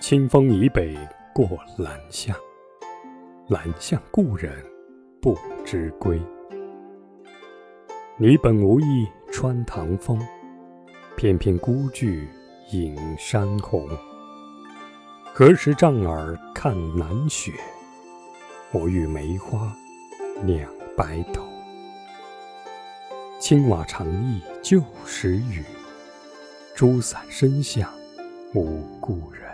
清风以北过兰巷，兰巷故人不知归。你本无意穿堂风，偏偏孤倨引山红。何时障耳看南雪？我欲梅花两白头。青瓦长忆旧时雨，朱伞深巷无故人。